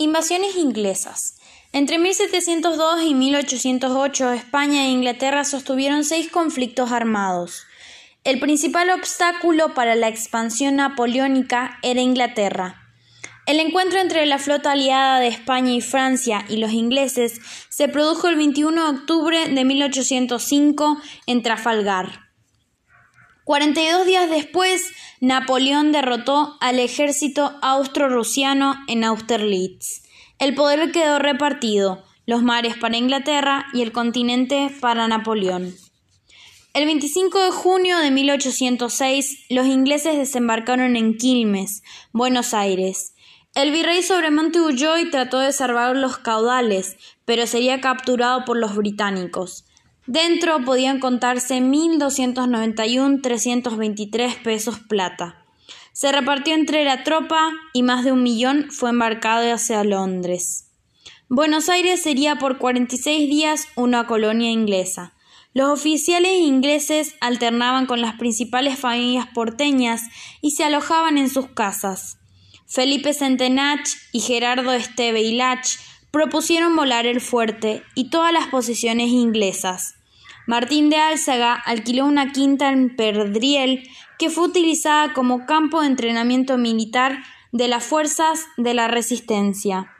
Invasiones inglesas. Entre 1702 y 1808 España e Inglaterra sostuvieron seis conflictos armados. El principal obstáculo para la expansión napoleónica era Inglaterra. El encuentro entre la flota aliada de España y Francia y los ingleses se produjo el 21 de octubre de 1805 en Trafalgar. 42 días después, Napoleón derrotó al ejército austro-rusiano en Austerlitz. El poder quedó repartido, los mares para Inglaterra y el continente para Napoleón. El 25 de junio de 1806, los ingleses desembarcaron en Quilmes, Buenos Aires. El virrey Sobremonte huyó y trató de salvar los caudales, pero sería capturado por los británicos. Dentro podían contarse 1.291.323 pesos plata. Se repartió entre la tropa y más de un millón fue embarcado hacia Londres. Buenos Aires sería por 46 días una colonia inglesa. Los oficiales ingleses alternaban con las principales familias porteñas y se alojaban en sus casas. Felipe Centenach y Gerardo Esteve y Lach propusieron volar el fuerte y todas las posiciones inglesas. Martín de Álzaga alquiló una quinta en Perdriel que fue utilizada como campo de entrenamiento militar de las fuerzas de la resistencia.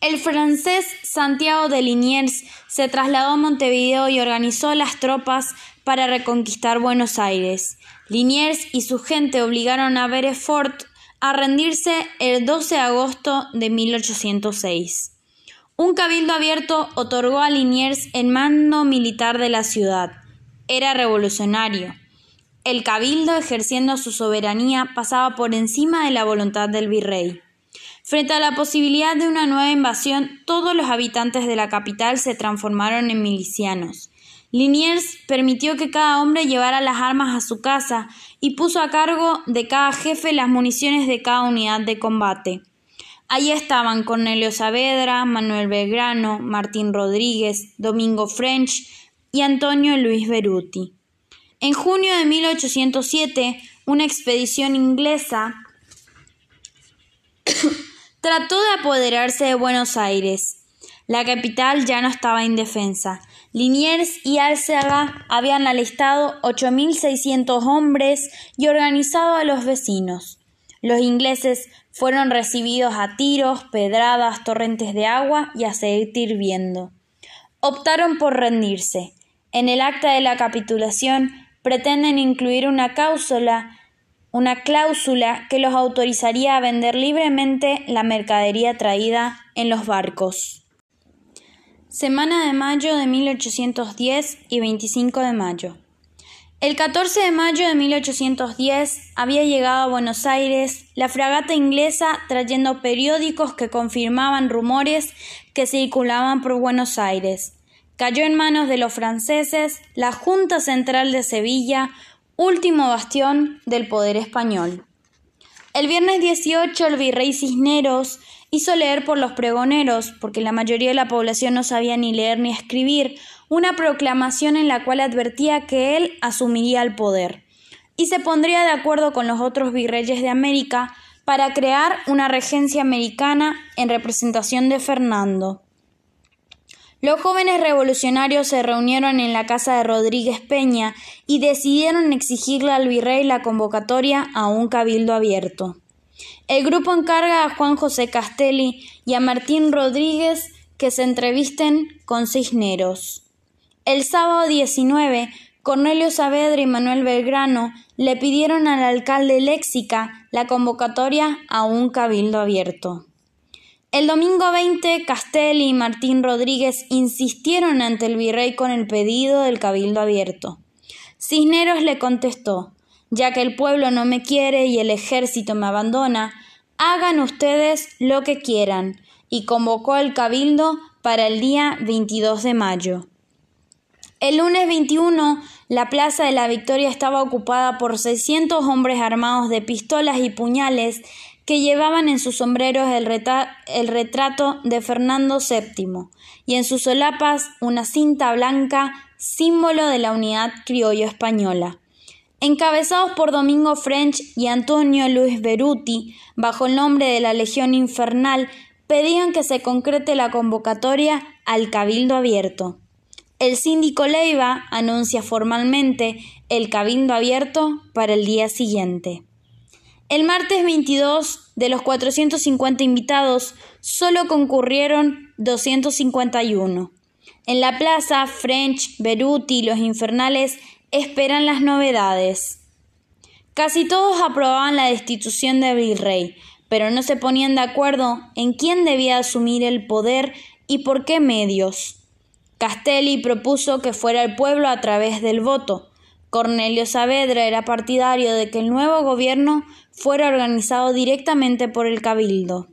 El francés Santiago de Liniers se trasladó a Montevideo y organizó las tropas para reconquistar Buenos Aires. Liniers y su gente obligaron a Berefort a rendirse el 12 de agosto de 1806. Un cabildo abierto otorgó a Liniers el mando militar de la ciudad. Era revolucionario. El cabildo, ejerciendo su soberanía, pasaba por encima de la voluntad del virrey. Frente a la posibilidad de una nueva invasión, todos los habitantes de la capital se transformaron en milicianos. Liniers permitió que cada hombre llevara las armas a su casa y puso a cargo de cada jefe las municiones de cada unidad de combate. Allí estaban Cornelio Saavedra, Manuel Belgrano, Martín Rodríguez, Domingo French y Antonio Luis Beruti. En junio de 1807, una expedición inglesa trató de apoderarse de Buenos Aires. La capital ya no estaba indefensa. Liniers y Alceaga habían alistado 8.600 hombres y organizado a los vecinos. Los ingleses fueron recibidos a tiros, pedradas, torrentes de agua y aceite hirviendo. Optaron por rendirse. En el acta de la capitulación pretenden incluir una cláusula, una cláusula que los autorizaría a vender libremente la mercadería traída en los barcos. Semana de mayo de 1810 y 25 de mayo. El 14 de mayo de 1810 había llegado a Buenos Aires la fragata inglesa trayendo periódicos que confirmaban rumores que circulaban por Buenos Aires. Cayó en manos de los franceses la Junta Central de Sevilla, último bastión del poder español. El viernes 18 el virrey Cisneros hizo leer por los pregoneros, porque la mayoría de la población no sabía ni leer ni escribir, una proclamación en la cual advertía que él asumiría el poder y se pondría de acuerdo con los otros virreyes de América para crear una regencia americana en representación de Fernando. Los jóvenes revolucionarios se reunieron en la casa de Rodríguez Peña y decidieron exigirle al virrey la convocatoria a un cabildo abierto. El grupo encarga a Juan José Castelli y a Martín Rodríguez que se entrevisten con Cisneros. El sábado 19, Cornelio Saavedra y Manuel Belgrano le pidieron al alcalde Léxica la convocatoria a un cabildo abierto. El domingo 20, Castelli y Martín Rodríguez insistieron ante el virrey con el pedido del cabildo abierto. Cisneros le contestó ya que el pueblo no me quiere y el ejército me abandona, hagan ustedes lo que quieran, y convocó el cabildo para el día 22 de mayo. El lunes 21, la Plaza de la Victoria estaba ocupada por 600 hombres armados de pistolas y puñales que llevaban en sus sombreros el, retrato de Fernando VII y en sus solapas una cinta blanca, símbolo de la unidad criollo española. Encabezados por Domingo French y Antonio Luis Beruti, bajo el nombre de la Legión Infernal, pedían que se concrete la convocatoria al Cabildo Abierto. El síndico Leiva anuncia formalmente el Cabildo Abierto para el día siguiente. El martes 22, de los 450 invitados, solo concurrieron 251. En la plaza, French, Beruti y los infernales esperan las novedades. Casi todos aprobaban la destitución del virrey, pero no se ponían de acuerdo en quién debía asumir el poder y por qué medios. Castelli propuso que fuera el pueblo a través del voto. Cornelio Saavedra era partidario de que el nuevo gobierno fuera organizado directamente por el cabildo.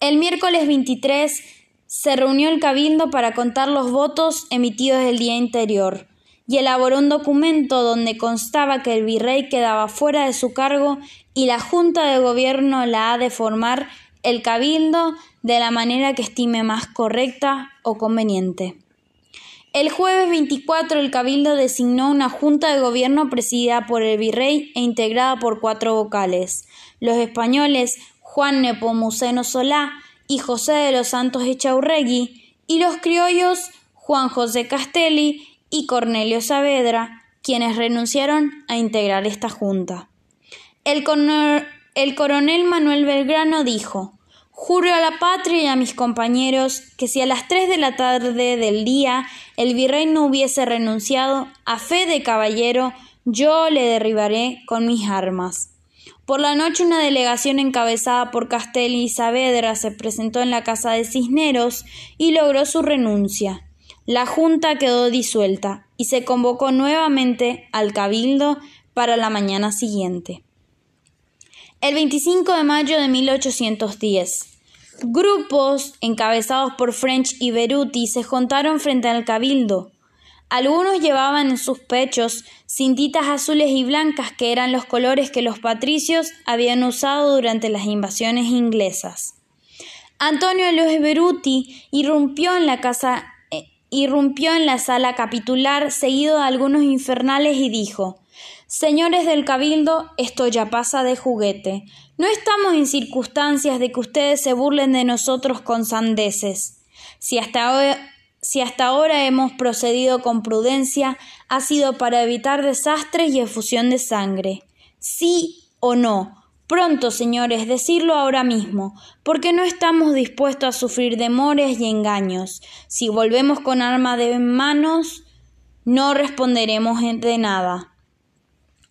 El miércoles 23 se reunió el cabildo para contar los votos emitidos el día anterior y elaboró un documento donde constaba que el virrey quedaba fuera de su cargo y la Junta de Gobierno la ha de formar el cabildo de la manera que estime más correcta o conveniente. El jueves 24 el cabildo designó una junta de gobierno presidida por el virrey e integrada por cuatro vocales. Los españoles Juan Nepomuceno Solá y José de los Santos Echaurregui y los criollos Juan José Castelli y Cornelio Saavedra, quienes renunciaron a integrar esta junta. El, coronel Manuel Belgrano dijo Juro a la patria y a mis compañeros que si a las tres de la tarde del día el virrey no hubiese renunciado a fe de caballero, yo le derribaré con mis armas. Por la noche una delegación encabezada por Castelli y Saavedra se presentó en la casa de Cisneros y logró su renuncia. La Junta quedó disuelta y se convocó nuevamente al Cabildo para la mañana siguiente. El 25 de mayo de 1810, grupos encabezados por French y Beruti se juntaron frente al Cabildo. Algunos llevaban en sus pechos cintitas azules y blancas que eran los colores que los patricios habían usado durante las invasiones inglesas. Antonio Luis Beruti irrumpió en la casa irrumpió en la sala capitular seguido de algunos infernales y dijo Señores del Cabildo, esto ya pasa de juguete. No estamos en circunstancias de que ustedes se burlen de nosotros con sandeces. Si hasta, si hasta ahora hemos procedido con prudencia, ha sido para evitar desastres y efusión de sangre. Sí o no, Pronto, señores, decirlo ahora mismo, porque no estamos dispuestos a sufrir demores y engaños. Si volvemos con arma de manos, no responderemos de nada.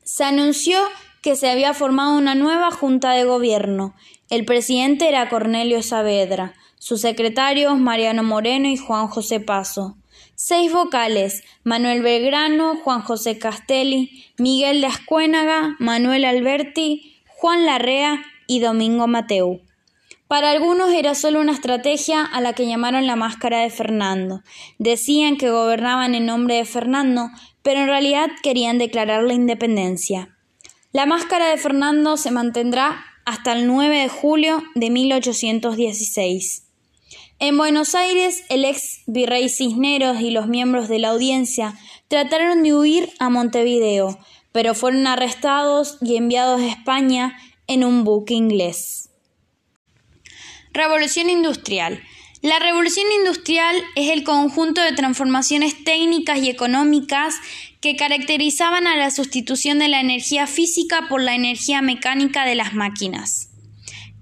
Se anunció que se había formado una nueva junta de gobierno. El presidente era Cornelio Saavedra, sus secretarios Mariano Moreno y Juan José Paso. Seis vocales: Manuel Belgrano, Juan José Castelli, Miguel de Ascuénaga, Manuel Alberti, Juan Larrea y Domingo Mateu. Para algunos era solo una estrategia a la que llamaron la máscara de Fernando. Decían que gobernaban en nombre de Fernando, pero en realidad querían declarar la independencia. La máscara de Fernando se mantendrá hasta el 9 de julio de 1816. En Buenos Aires, el ex virrey Cisneros y los miembros de la audiencia trataron de huir a Montevideo, pero fueron arrestados y enviados a España en un buque inglés. Revolución Industrial. La revolución industrial es el conjunto de transformaciones técnicas y económicas que caracterizaban a la sustitución de la energía física por la energía mecánica de las máquinas.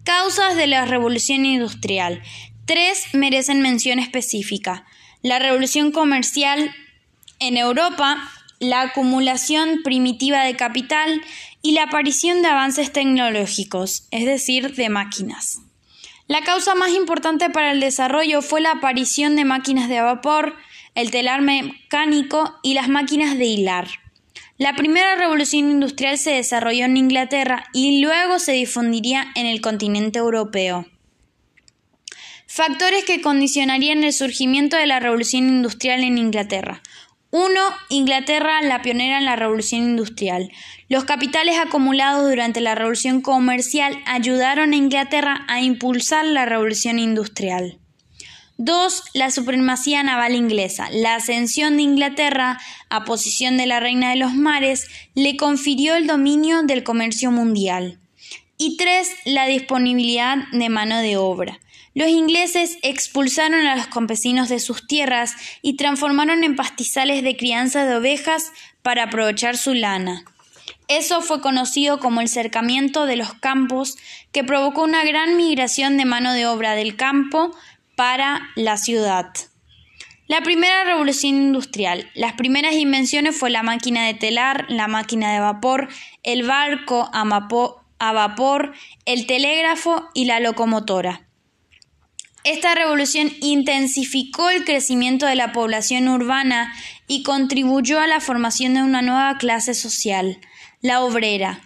Causas de la revolución industrial. Tres merecen mención específica. La revolución comercial en Europa la acumulación primitiva de capital y la aparición de avances tecnológicos, es decir, de máquinas. La causa más importante para el desarrollo fue la aparición de máquinas de vapor, el telar mecánico y las máquinas de hilar. La primera revolución industrial se desarrolló en Inglaterra y luego se difundiría en el continente europeo. Factores que condicionarían el surgimiento de la revolución industrial en Inglaterra. 1. Inglaterra, la pionera en la revolución industrial. Los capitales acumulados durante la revolución comercial ayudaron a Inglaterra a impulsar la revolución industrial. 2. La supremacía naval inglesa. La ascensión de Inglaterra a posición de la reina de los mares le confirió el dominio del comercio mundial. Y tres, la disponibilidad de mano de obra. Los ingleses expulsaron a los campesinos de sus tierras y transformaron en pastizales de crianza de ovejas para aprovechar su lana. Eso fue conocido como el cercamiento de los campos, que provocó una gran migración de mano de obra del campo para la ciudad. La primera revolución industrial. Las primeras invenciones fue la máquina de telar, la máquina de vapor, el barco a vapor, el telégrafo y la locomotora. Esta revolución intensificó el crecimiento de la población urbana y contribuyó a la formación de una nueva clase social, la obrera.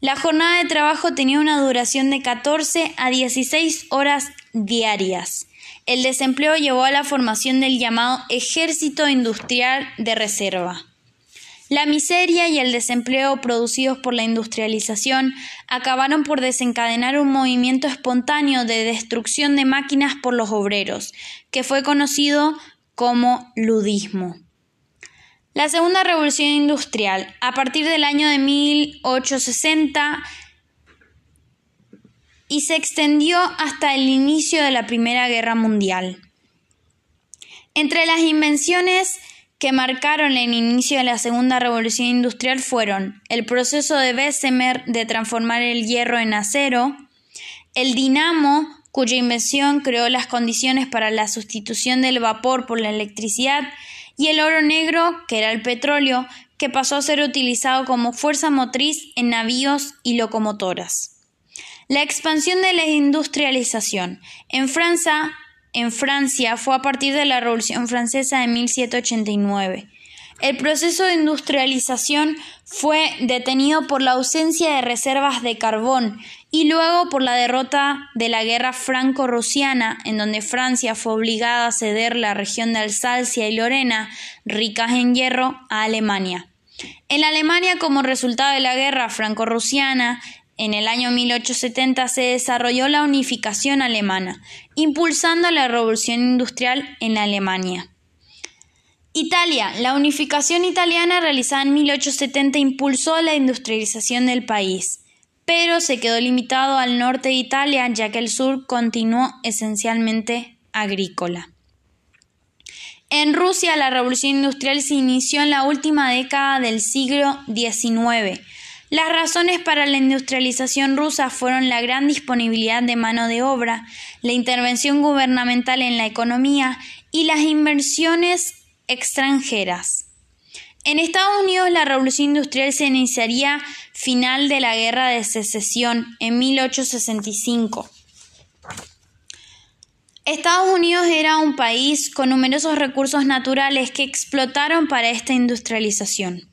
La jornada de trabajo tenía una duración de 14 a 16 horas diarias. El desempleo llevó a la formación del llamado Ejército Industrial de Reserva. La miseria y el desempleo producidos por la industrialización acabaron por desencadenar un movimiento espontáneo de destrucción de máquinas por los obreros, que fue conocido como ludismo. La segunda revolución industrial, a partir del año de 1860, y se extendió hasta el inicio de la Primera Guerra Mundial. Entre las invenciones que marcaron el inicio de la segunda revolución industrial fueron el proceso de Bessemer de transformar el hierro en acero, el dinamo, cuya invención creó las condiciones para la sustitución del vapor por la electricidad, y el oro negro, que era el petróleo, que pasó a ser utilizado como fuerza motriz en navíos y locomotoras. La expansión de la industrialización. En Francia, en Francia fue a partir de la Revolución Francesa de 1789. El proceso de industrialización fue detenido por la ausencia de reservas de carbón y luego por la derrota de la guerra franco-rusiana, en donde Francia fue obligada a ceder la región de Alsacia y Lorena, ricas en hierro, a Alemania. En Alemania, como resultado de la guerra franco-rusiana, en el año 1870 se desarrolló la unificación alemana, impulsando la revolución industrial en Alemania. Italia. La unificación italiana realizada en 1870 impulsó la industrialización del país, pero se quedó limitado al norte de Italia, ya que el sur continuó esencialmente agrícola. En Rusia, la revolución industrial se inició en la última década del siglo XIX, las razones para la industrialización rusa fueron la gran disponibilidad de mano de obra, la intervención gubernamental en la economía y las inversiones extranjeras. En Estados Unidos la revolución industrial se iniciaría final de la Guerra de Secesión en 1865. Estados Unidos era un país con numerosos recursos naturales que explotaron para esta industrialización.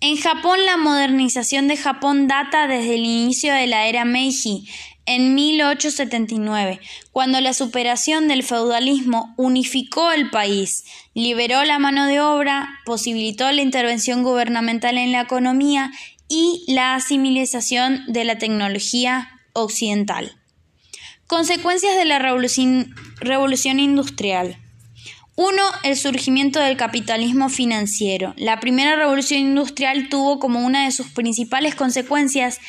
En Japón, la modernización de Japón data desde el inicio de la era Meiji, en 1879, cuando la superación del feudalismo unificó el país, liberó la mano de obra, posibilitó la intervención gubernamental en la economía y la asimilización de la tecnología occidental. Consecuencias de la revolución, industrial. Uno, el surgimiento del capitalismo financiero. La primera revolución industrial tuvo como una de sus principales consecuencias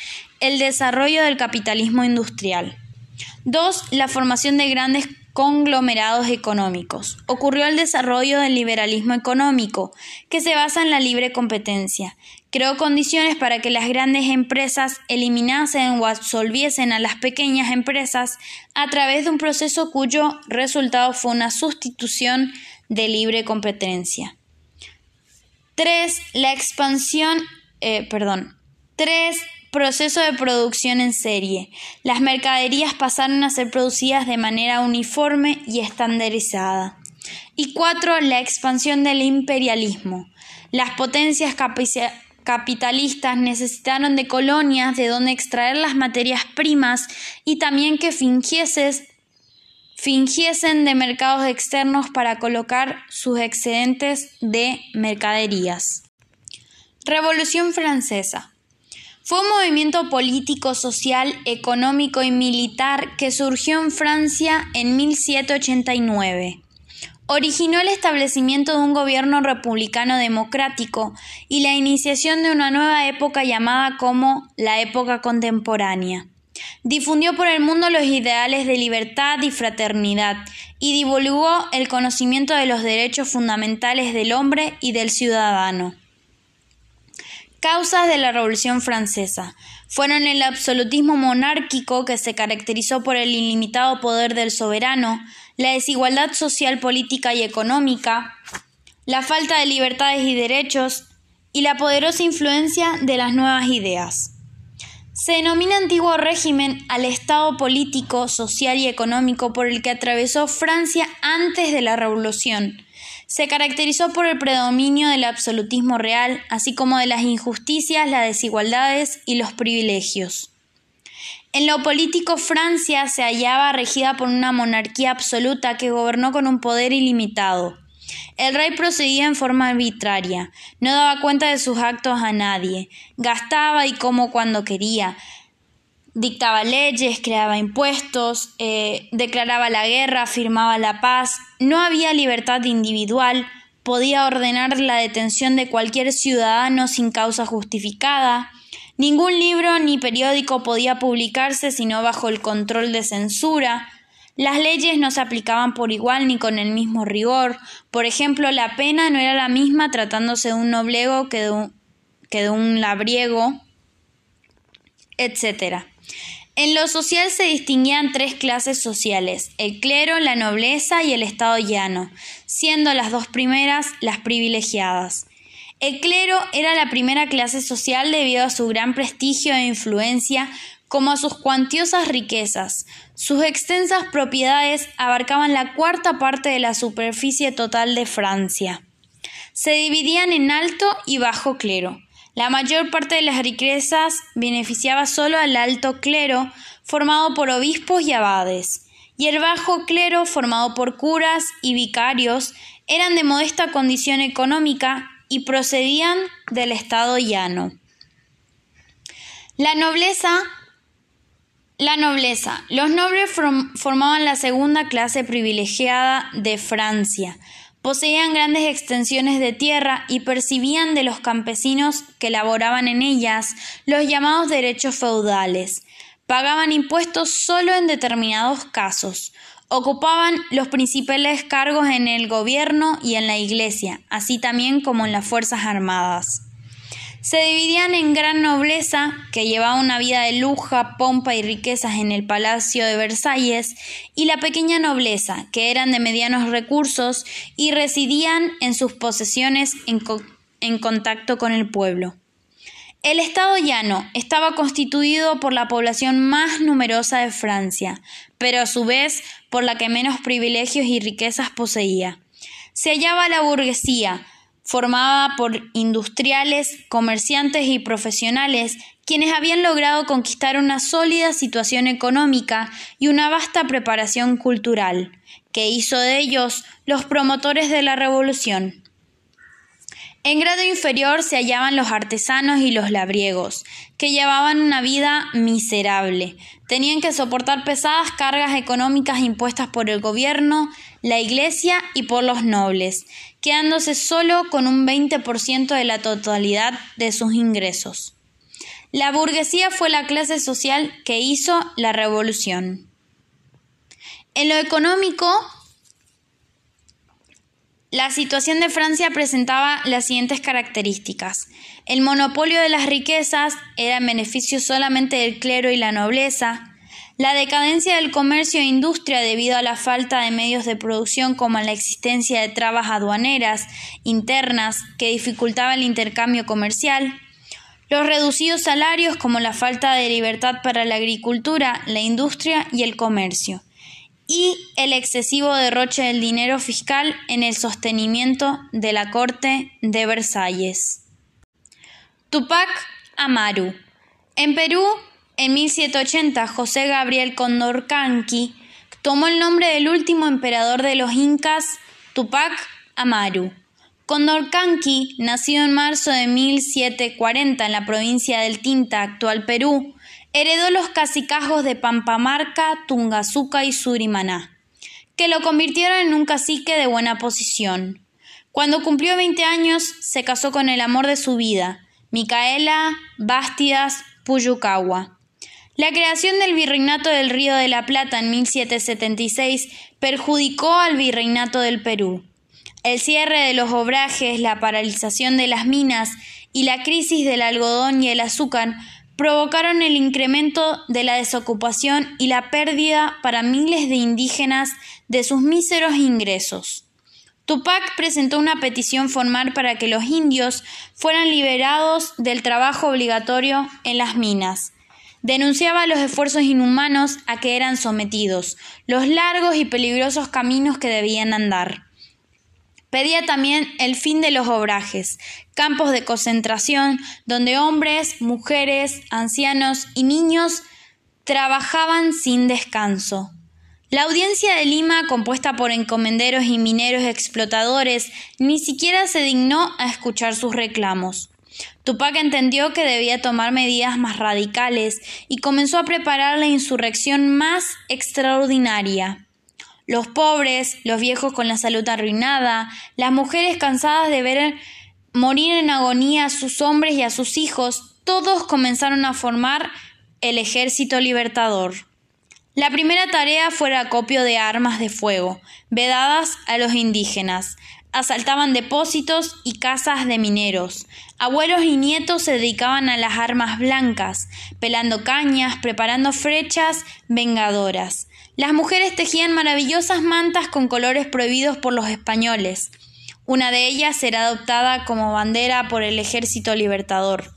el desarrollo del capitalismo industrial. Dos, la formación de grandes conglomerados económicos. Ocurrió el desarrollo del liberalismo económico, que se basa en la libre competencia. Creó condiciones para que las grandes empresas eliminasen o absolviesen a las pequeñas empresas a través de un proceso cuyo resultado fue una sustitución de libre competencia. 3. La expansión, eh, perdón. 3. Proceso de producción en serie. Las mercaderías pasaron a ser producidas de manera uniforme y estandarizada. Y 4. La expansión del imperialismo. Las potencias capitalistas necesitaron de colonias de donde extraer las materias primas y también que fingiesen de mercados externos para colocar sus excedentes de mercaderías. Revolución Francesa. Fue un movimiento político, social, económico y militar que surgió en Francia en 1789 originó el establecimiento de un gobierno republicano democrático y la iniciación de una nueva época llamada como la época contemporánea. Difundió por el mundo los ideales de libertad y fraternidad y divulgó el conocimiento de los derechos fundamentales del hombre y del ciudadano. Causas de la Revolución Francesa fueron el absolutismo monárquico que se caracterizó por el ilimitado poder del soberano, la desigualdad social, política y económica, la falta de libertades y derechos y la poderosa influencia de las nuevas ideas. Se denomina antiguo régimen al estado político, social y económico por el que atravesó Francia antes de la Revolución. Se caracterizó por el predominio del absolutismo real, así como de las injusticias, las desigualdades y los privilegios. En lo político, Francia se hallaba regida por una monarquía absoluta que gobernó con un poder ilimitado. El rey procedía en forma arbitraria, no daba cuenta de sus actos a nadie, gastaba y como cuando quería, dictaba leyes, creaba impuestos, eh, declaraba la guerra, firmaba la paz, no había libertad individual, podía ordenar la detención de cualquier ciudadano sin causa justificada, ningún libro ni periódico podía publicarse sino bajo el control de censura, las leyes no se aplicaban por igual ni con el mismo rigor. Por ejemplo, la pena no era la misma tratándose de un noblego que de un, que de un labriego, etc. En lo social se distinguían tres clases sociales, el clero, la nobleza y el estado llano, siendo las dos primeras las privilegiadas. El clero era la primera clase social debido a su gran prestigio e influencia como a sus cuantiosas riquezas. Sus extensas propiedades abarcaban la cuarta parte de la superficie total de Francia. Se dividían en alto y bajo clero. La mayor parte de las riquezas beneficiaba solo al alto clero, formado por obispos y abades, y el bajo clero, formado por curas y vicarios, eran de modesta condición económica y procedían del estado llano. La nobleza la nobleza. Los nobles formaban la segunda clase privilegiada de Francia. Poseían grandes extensiones de tierra y percibían de los campesinos que laboraban en ellas los llamados derechos feudales. Pagaban impuestos solo en determinados casos. Ocupaban los principales cargos en el gobierno y en la iglesia, así también como en las Fuerzas Armadas se dividían en gran nobleza, que llevaba una vida de luja, pompa y riquezas en el palacio de Versalles, y la pequeña nobleza, que eran de medianos recursos y residían en sus posesiones en, en contacto con el pueblo. El Estado llano estaba constituido por la población más numerosa de Francia, pero a su vez por la que menos privilegios y riquezas poseía. Se hallaba la burguesía, formada por industriales, comerciantes y profesionales, quienes habían logrado conquistar una sólida situación económica y una vasta preparación cultural, que hizo de ellos los promotores de la revolución. En grado inferior se hallaban los artesanos y los labriegos, que llevaban una vida miserable. Tenían que soportar pesadas cargas económicas impuestas por el gobierno, la Iglesia y por los nobles, quedándose solo con un 20% de la totalidad de sus ingresos. La burguesía fue la clase social que hizo la revolución. En lo económico, la situación de Francia presentaba las siguientes características. El monopolio de las riquezas era en beneficio solamente del clero y la nobleza. La decadencia del comercio e industria debido a la falta de medios de producción como la existencia de trabas aduaneras internas que dificultaban el intercambio comercial. Los reducidos salarios como la falta de libertad para la agricultura, la industria y el comercio y el excesivo derroche del dinero fiscal en el sostenimiento de la corte de Versalles. Tupac Amaru. En Perú, en 1780, José Gabriel Condorcanqui tomó el nombre del último emperador de los incas, Tupac Amaru. Condorcanqui, nacido en marzo de 1740 en la provincia del Tinta, actual Perú, heredó los cacicajos de Pampamarca, Tungazuca y Surimaná, que lo convirtieron en un cacique de buena posición. Cuando cumplió 20 años, se casó con el amor de su vida, Micaela Bastidas Puyucawa. La creación del Virreinato del Río de la Plata en 1776 perjudicó al Virreinato del Perú. El cierre de los obrajes, la paralización de las minas y la crisis del algodón y el azúcar provocaron el incremento de la desocupación y la pérdida para miles de indígenas de sus míseros ingresos. Tupac presentó una petición formal para que los indios fueran liberados del trabajo obligatorio en las minas. Denunciaba los esfuerzos inhumanos a que eran sometidos, los largos y peligrosos caminos que debían andar. Pedía también el fin de los obrajes, campos de concentración donde hombres, mujeres, ancianos y niños trabajaban sin descanso. La audiencia de Lima, compuesta por encomenderos y mineros explotadores, ni siquiera se dignó a escuchar sus reclamos. Tupac entendió que debía tomar medidas más radicales y comenzó a preparar la insurrección más extraordinaria. Los pobres, los viejos con la salud arruinada, las mujeres cansadas de ver morir en agonía a sus hombres y a sus hijos, todos comenzaron a formar el ejército libertador. La primera tarea fue el acopio de armas de fuego, vedadas a los indígenas. Asaltaban depósitos y casas de mineros. Abuelos y nietos se dedicaban a las armas blancas, pelando cañas, preparando flechas vengadoras. Las mujeres tejían maravillosas mantas con colores prohibidos por los españoles. Una de ellas era adoptada como bandera por el Ejército Libertador.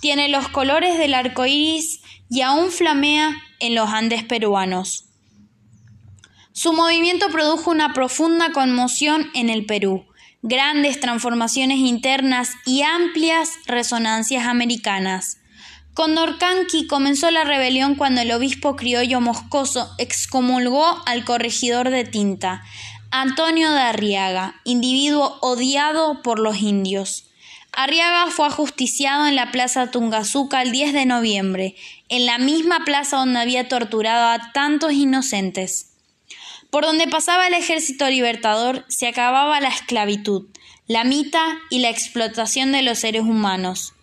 Tiene los colores del arco iris y aún flamea en los Andes peruanos. Su movimiento produjo una profunda conmoción en el Perú, grandes transformaciones internas y amplias resonancias americanas. Condorcanqui comenzó la rebelión cuando el obispo criollo moscoso excomulgó al corregidor de Tinta, Antonio de Arriaga, individuo odiado por los indios. Arriaga fue ajusticiado en la plaza Tungazuca el 10 de noviembre, en la misma plaza donde había torturado a tantos inocentes. Por donde pasaba el ejército libertador se acababa la esclavitud, la mita y la explotación de los seres humanos.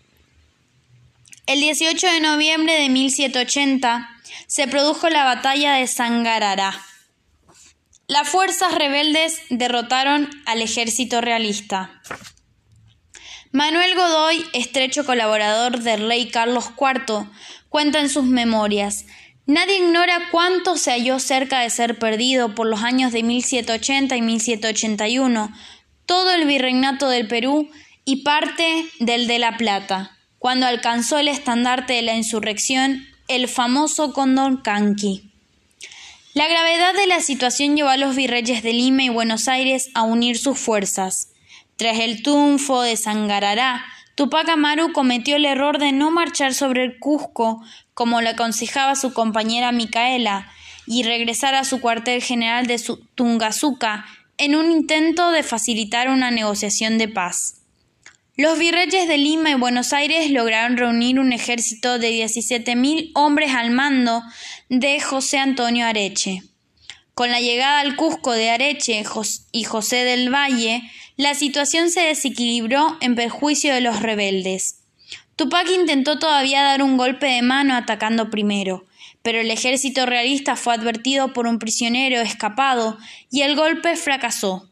El 18 de noviembre de 1780 se produjo la batalla de Sangarará. Las fuerzas rebeldes derrotaron al ejército realista. Manuel Godoy, estrecho colaborador del rey Carlos IV, cuenta en sus memorias Nadie ignora cuánto se halló cerca de ser perdido por los años de 1780 y 1781 todo el virreinato del Perú y parte del de La Plata cuando alcanzó el estandarte de la insurrección, el famoso Condor Canqui. La gravedad de la situación llevó a los virreyes de Lima y Buenos Aires a unir sus fuerzas. Tras el triunfo de Sangarará, Tupac Amaru cometió el error de no marchar sobre el Cusco, como le aconsejaba su compañera Micaela, y regresar a su cuartel general de Tungazuca en un intento de facilitar una negociación de paz. Los virreyes de Lima y Buenos Aires lograron reunir un ejército de 17.000 hombres al mando de José Antonio Areche. Con la llegada al Cusco de Areche y José del Valle, la situación se desequilibró en perjuicio de los rebeldes. Tupac intentó todavía dar un golpe de mano atacando primero, pero el ejército realista fue advertido por un prisionero escapado y el golpe fracasó.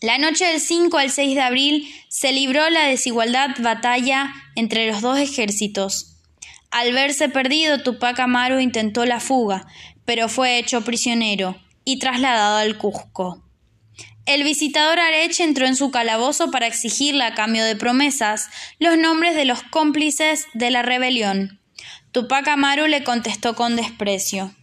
La noche del 5 al 6 de abril se libró la desigualdad batalla entre los dos ejércitos. Al verse perdido, Tupac Amaru intentó la fuga, pero fue hecho prisionero y trasladado al Cusco. El visitador Areche entró en su calabozo para exigirle a cambio de promesas los nombres de los cómplices de la rebelión. Tupac Amaru le contestó con desprecio.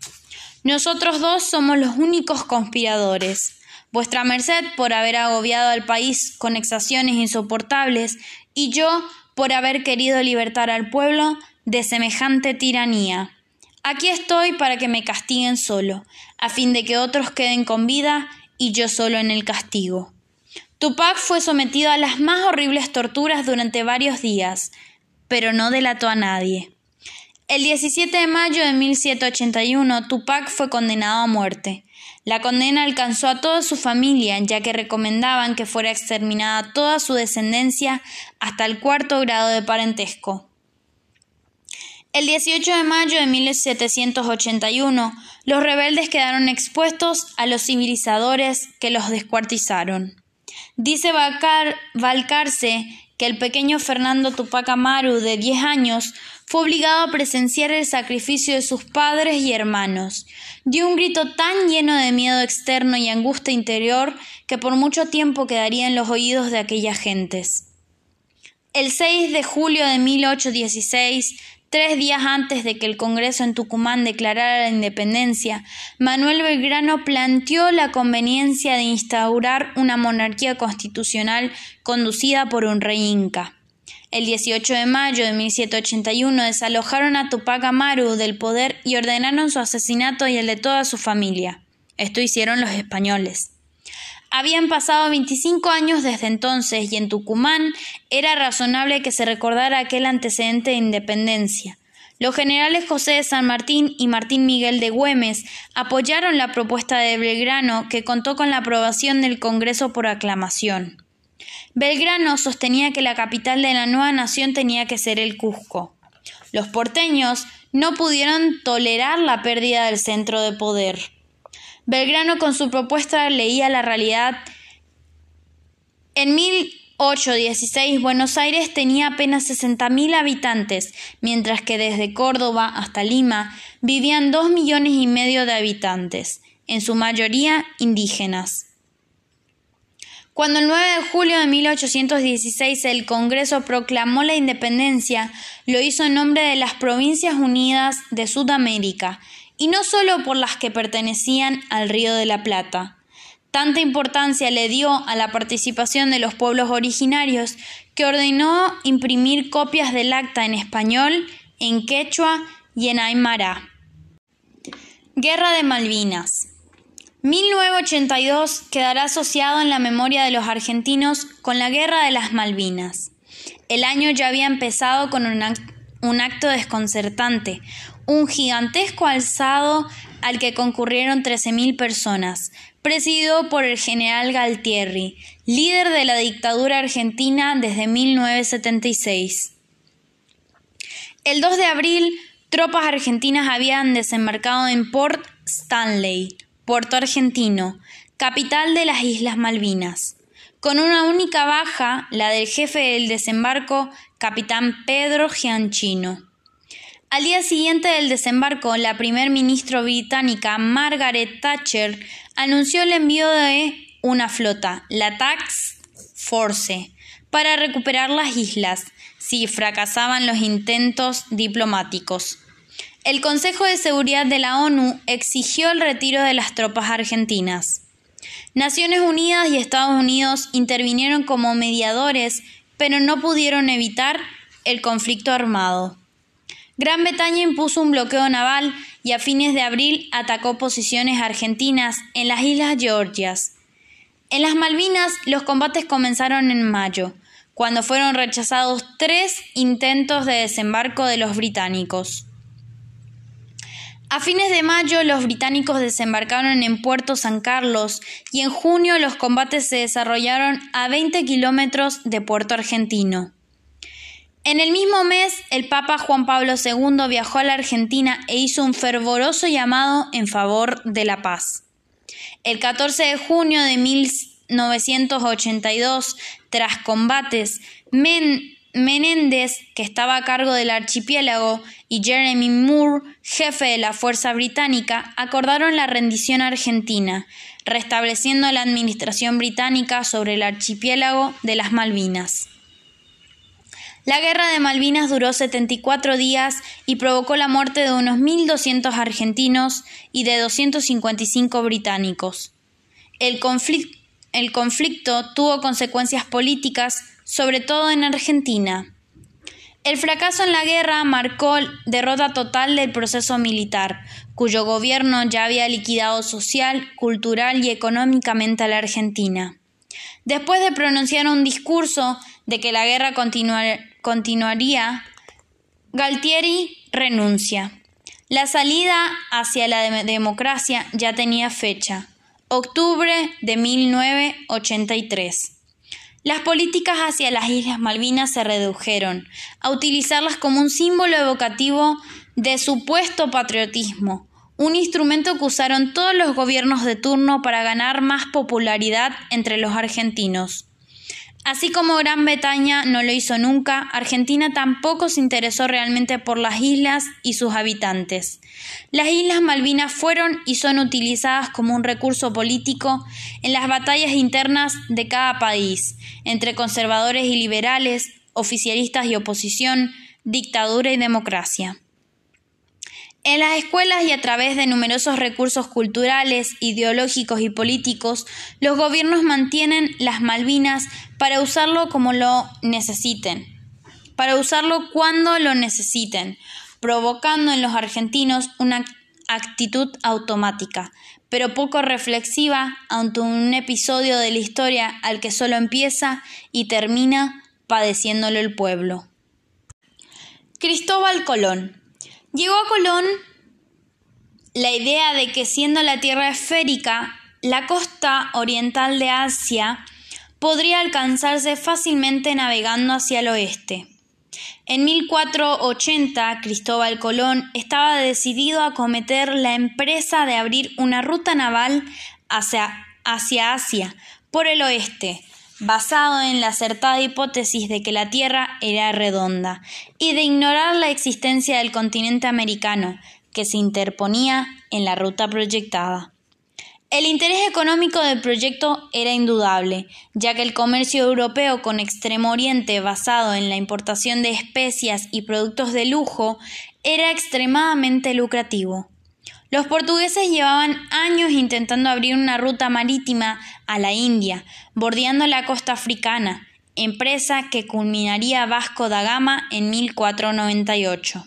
Nosotros dos somos los únicos conspiradores. Vuestra merced por haber agobiado al país con exacciones insoportables y yo por haber querido libertar al pueblo de semejante tiranía. Aquí estoy para que me castiguen solo, a fin de que otros queden con vida y yo solo en el castigo. Tupac fue sometido a las más horribles torturas durante varios días, pero no delató a nadie. El 17 de mayo de 1781, Tupac fue condenado a muerte. La condena alcanzó a toda su familia, ya que recomendaban que fuera exterminada toda su descendencia hasta el cuarto grado de parentesco. El 18 de mayo de 1781, los rebeldes quedaron expuestos a los civilizadores que los descuartizaron. Dice Valcarce que el pequeño Fernando Tupac Amaru, de 10 años, fue obligado a presenciar el sacrificio de sus padres y hermanos. Dio un grito tan lleno de miedo externo y angustia interior que por mucho tiempo quedaría en los oídos de aquellas gentes. El 6 de julio de 1816, tres días antes de que el Congreso en Tucumán declarara la independencia, Manuel Belgrano planteó la conveniencia de instaurar una monarquía constitucional conducida por un rey inca. El 18 de mayo de 1781 desalojaron a Tupac Amaru del poder y ordenaron su asesinato y el de toda su familia. Esto hicieron los españoles. Habían pasado 25 años desde entonces y en Tucumán era razonable que se recordara aquel antecedente de independencia. Los generales José de San Martín y Martín Miguel de Güemes apoyaron la propuesta de Belgrano, que contó con la aprobación del Congreso por aclamación. Belgrano sostenía que la capital de la nueva nación tenía que ser el Cusco. Los porteños no pudieron tolerar la pérdida del centro de poder. Belgrano con su propuesta leía la realidad. En 1816 Buenos Aires tenía apenas 60.000 habitantes, mientras que desde Córdoba hasta Lima vivían dos millones y medio de habitantes, en su mayoría indígenas. Cuando el 9 de julio de 1816 el Congreso proclamó la independencia, lo hizo en nombre de las Provincias Unidas de Sudamérica, y no solo por las que pertenecían al Río de la Plata. Tanta importancia le dio a la participación de los pueblos originarios que ordenó imprimir copias del acta en español, en quechua y en aymara. Guerra de Malvinas. 1982 quedará asociado en la memoria de los argentinos con la Guerra de las Malvinas. El año ya había empezado con un, acto desconcertante, un gigantesco alzado al que concurrieron 13.000 personas, presidido por el general Galtieri, líder de la dictadura argentina desde 1976. El 2 de abril, tropas argentinas habían desembarcado en Port Stanley, Puerto Argentino, capital de las Islas Malvinas, con una única baja, la del jefe del desembarco, capitán Pedro Gianchino. Al día siguiente del desembarco, la primer ministra británica Margaret Thatcher anunció el envío de una flota, la Tax Force, para recuperar las islas si fracasaban los intentos diplomáticos. El Consejo de Seguridad de la ONU exigió el retiro de las tropas argentinas. Naciones Unidas y Estados Unidos intervinieron como mediadores, pero no pudieron evitar el conflicto armado. Gran Bretaña impuso un bloqueo naval y a fines de abril atacó posiciones argentinas en las Islas Georgias. En las Malvinas los combates comenzaron en mayo, cuando fueron rechazados tres intentos de desembarco de los británicos. A fines de mayo los británicos desembarcaron en Puerto San Carlos y en junio los combates se desarrollaron a 20 kilómetros de Puerto Argentino. En el mismo mes, el Papa Juan Pablo II viajó a la Argentina e hizo un fervoroso llamado en favor de la paz. El 14 de junio de 1982, tras combates, Men Menéndez, que estaba a cargo del archipiélago, y Jeremy Moore, jefe de la fuerza británica, acordaron la rendición argentina, restableciendo la administración británica sobre el archipiélago de las Malvinas. La guerra de Malvinas duró 74 días y provocó la muerte de unos 1.200 argentinos y de 255 británicos. El el conflicto tuvo consecuencias políticas sobre todo en Argentina. El fracaso en la guerra marcó derrota total del proceso militar, cuyo gobierno ya había liquidado social, cultural y económicamente a la Argentina. Después de pronunciar un discurso de que la guerra continuaría, Galtieri renuncia. La salida hacia la democracia ya tenía fecha, octubre de 1983. Las políticas hacia las Islas Malvinas se redujeron a utilizarlas como un símbolo evocativo de supuesto patriotismo, un instrumento que usaron todos los gobiernos de turno para ganar más popularidad entre los argentinos. Así como Gran Bretaña no lo hizo nunca, Argentina tampoco se interesó realmente por las islas y sus habitantes. Las Islas Malvinas fueron y son utilizadas como un recurso político en las batallas internas de cada país, entre conservadores y liberales, oficialistas y oposición, dictadura y democracia. En las escuelas y a través de numerosos recursos culturales, ideológicos y políticos, los gobiernos mantienen las Malvinas para usarlo como lo necesiten, para usarlo cuando lo necesiten, provocando en los argentinos una actitud automática, pero poco reflexiva ante un episodio de la historia al que solo empieza y termina padeciéndolo el pueblo. Cristóbal Colón Llegó a Colón la idea de que siendo la Tierra esférica, la costa oriental de Asia podría alcanzarse fácilmente navegando hacia el oeste. En 1480, Cristóbal Colón estaba decidido a cometer la empresa de abrir una ruta naval hacia, hacia Asia por el oeste, basado en la acertada hipótesis de que la Tierra era redonda, y de ignorar la existencia del continente americano, que se interponía en la ruta proyectada. El interés económico del proyecto era indudable, ya que el comercio europeo con Extremo Oriente basado en la importación de especias y productos de lujo era extremadamente lucrativo. Los portugueses llevaban años intentando abrir una ruta marítima a la India, bordeando la costa africana, empresa que culminaría Vasco da Gama en 1498.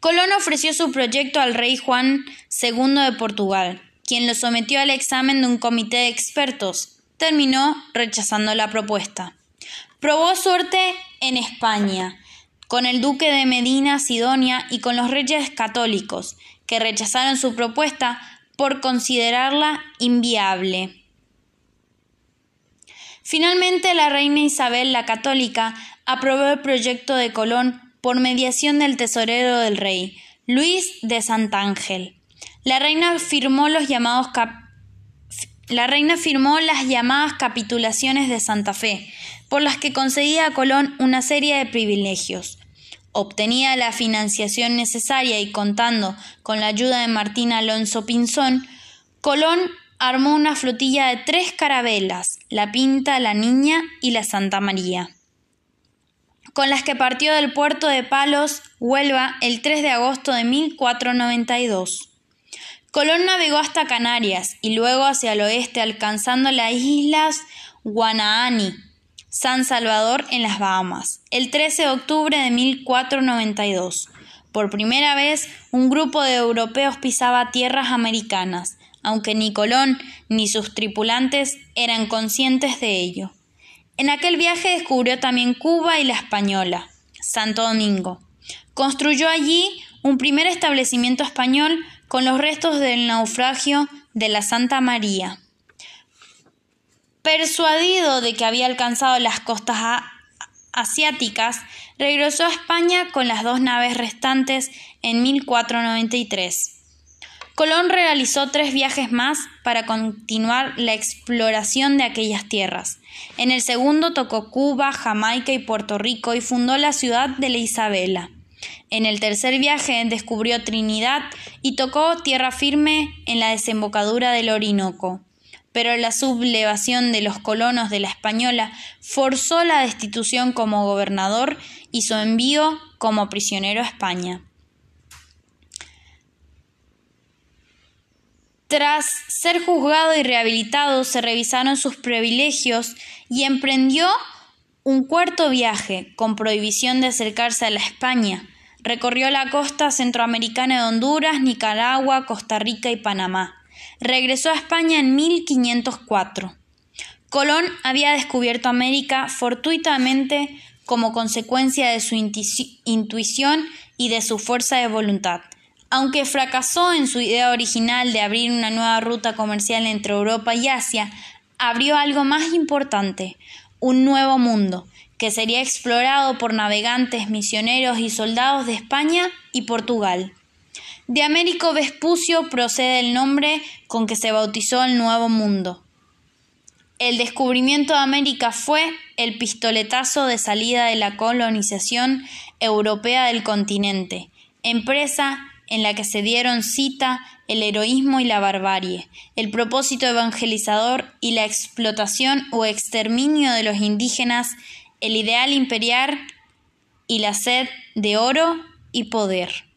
Colón ofreció su proyecto al rey Juan II de Portugal, quien lo sometió al examen de un comité de expertos. Terminó rechazando la propuesta. Probó suerte en España, con el duque de Medina Sidonia y con los reyes católicos, que rechazaron su propuesta por considerarla inviable. Finalmente, la reina Isabel la Católica aprobó el proyecto de Colón por mediación del tesorero del rey, Luis de Santángel. La reina firmó los llamados la reina firmó las llamadas capitulaciones de Santa Fe, por las que concedía a Colón una serie de privilegios, obtenía la financiación necesaria y contando con la ayuda de Martín Alonso Pinzón, Colón armó una flotilla de tres carabelas, la Pinta, la Niña y la Santa María, con las que partió del puerto de Palos, Huelva, el 3 de agosto de 1492. Colón navegó hasta Canarias y luego hacia el oeste alcanzando las islas Guanaani, San Salvador en las Bahamas, el 13 de octubre de 1492. Por primera vez, un grupo de europeos pisaba tierras americanas, aunque ni Colón ni sus tripulantes eran conscientes de ello. En aquel viaje descubrió también Cuba y la Española, Santo Domingo. Construyó allí un primer establecimiento español con los restos del naufragio de la Santa María. Persuadido de que había alcanzado las costas asiáticas, regresó a España con las dos naves restantes en 1493. Colón realizó tres viajes más para continuar la exploración de aquellas tierras. En el segundo tocó Cuba, Jamaica y Puerto Rico y fundó la ciudad de la Isabela. En el tercer viaje descubrió Trinidad y tocó tierra firme en la desembocadura del Orinoco pero la sublevación de los colonos de la Española forzó la destitución como gobernador y su envío como prisionero a España. Tras ser juzgado y rehabilitado, se revisaron sus privilegios y emprendió un cuarto viaje con prohibición de acercarse a la España. Recorrió la costa centroamericana de Honduras, Nicaragua, Costa Rica y Panamá. Regresó a España en 1504. Colón había descubierto América fortuitamente como consecuencia de su intuición y de su fuerza de voluntad. Aunque fracasó en su idea original de abrir una nueva ruta comercial entre Europa y Asia, abrió algo más importante, un nuevo mundo, que sería explorado por navegantes, misioneros y soldados de España y Portugal. De Américo Vespucio procede el nombre con que se bautizó el Nuevo Mundo. El descubrimiento de América fue el pistoletazo de salida de la colonización europea del continente, empresa en la que se dieron cita el heroísmo y la barbarie, el propósito evangelizador y la explotación o exterminio de los indígenas, el ideal imperial y la sed de oro y poder.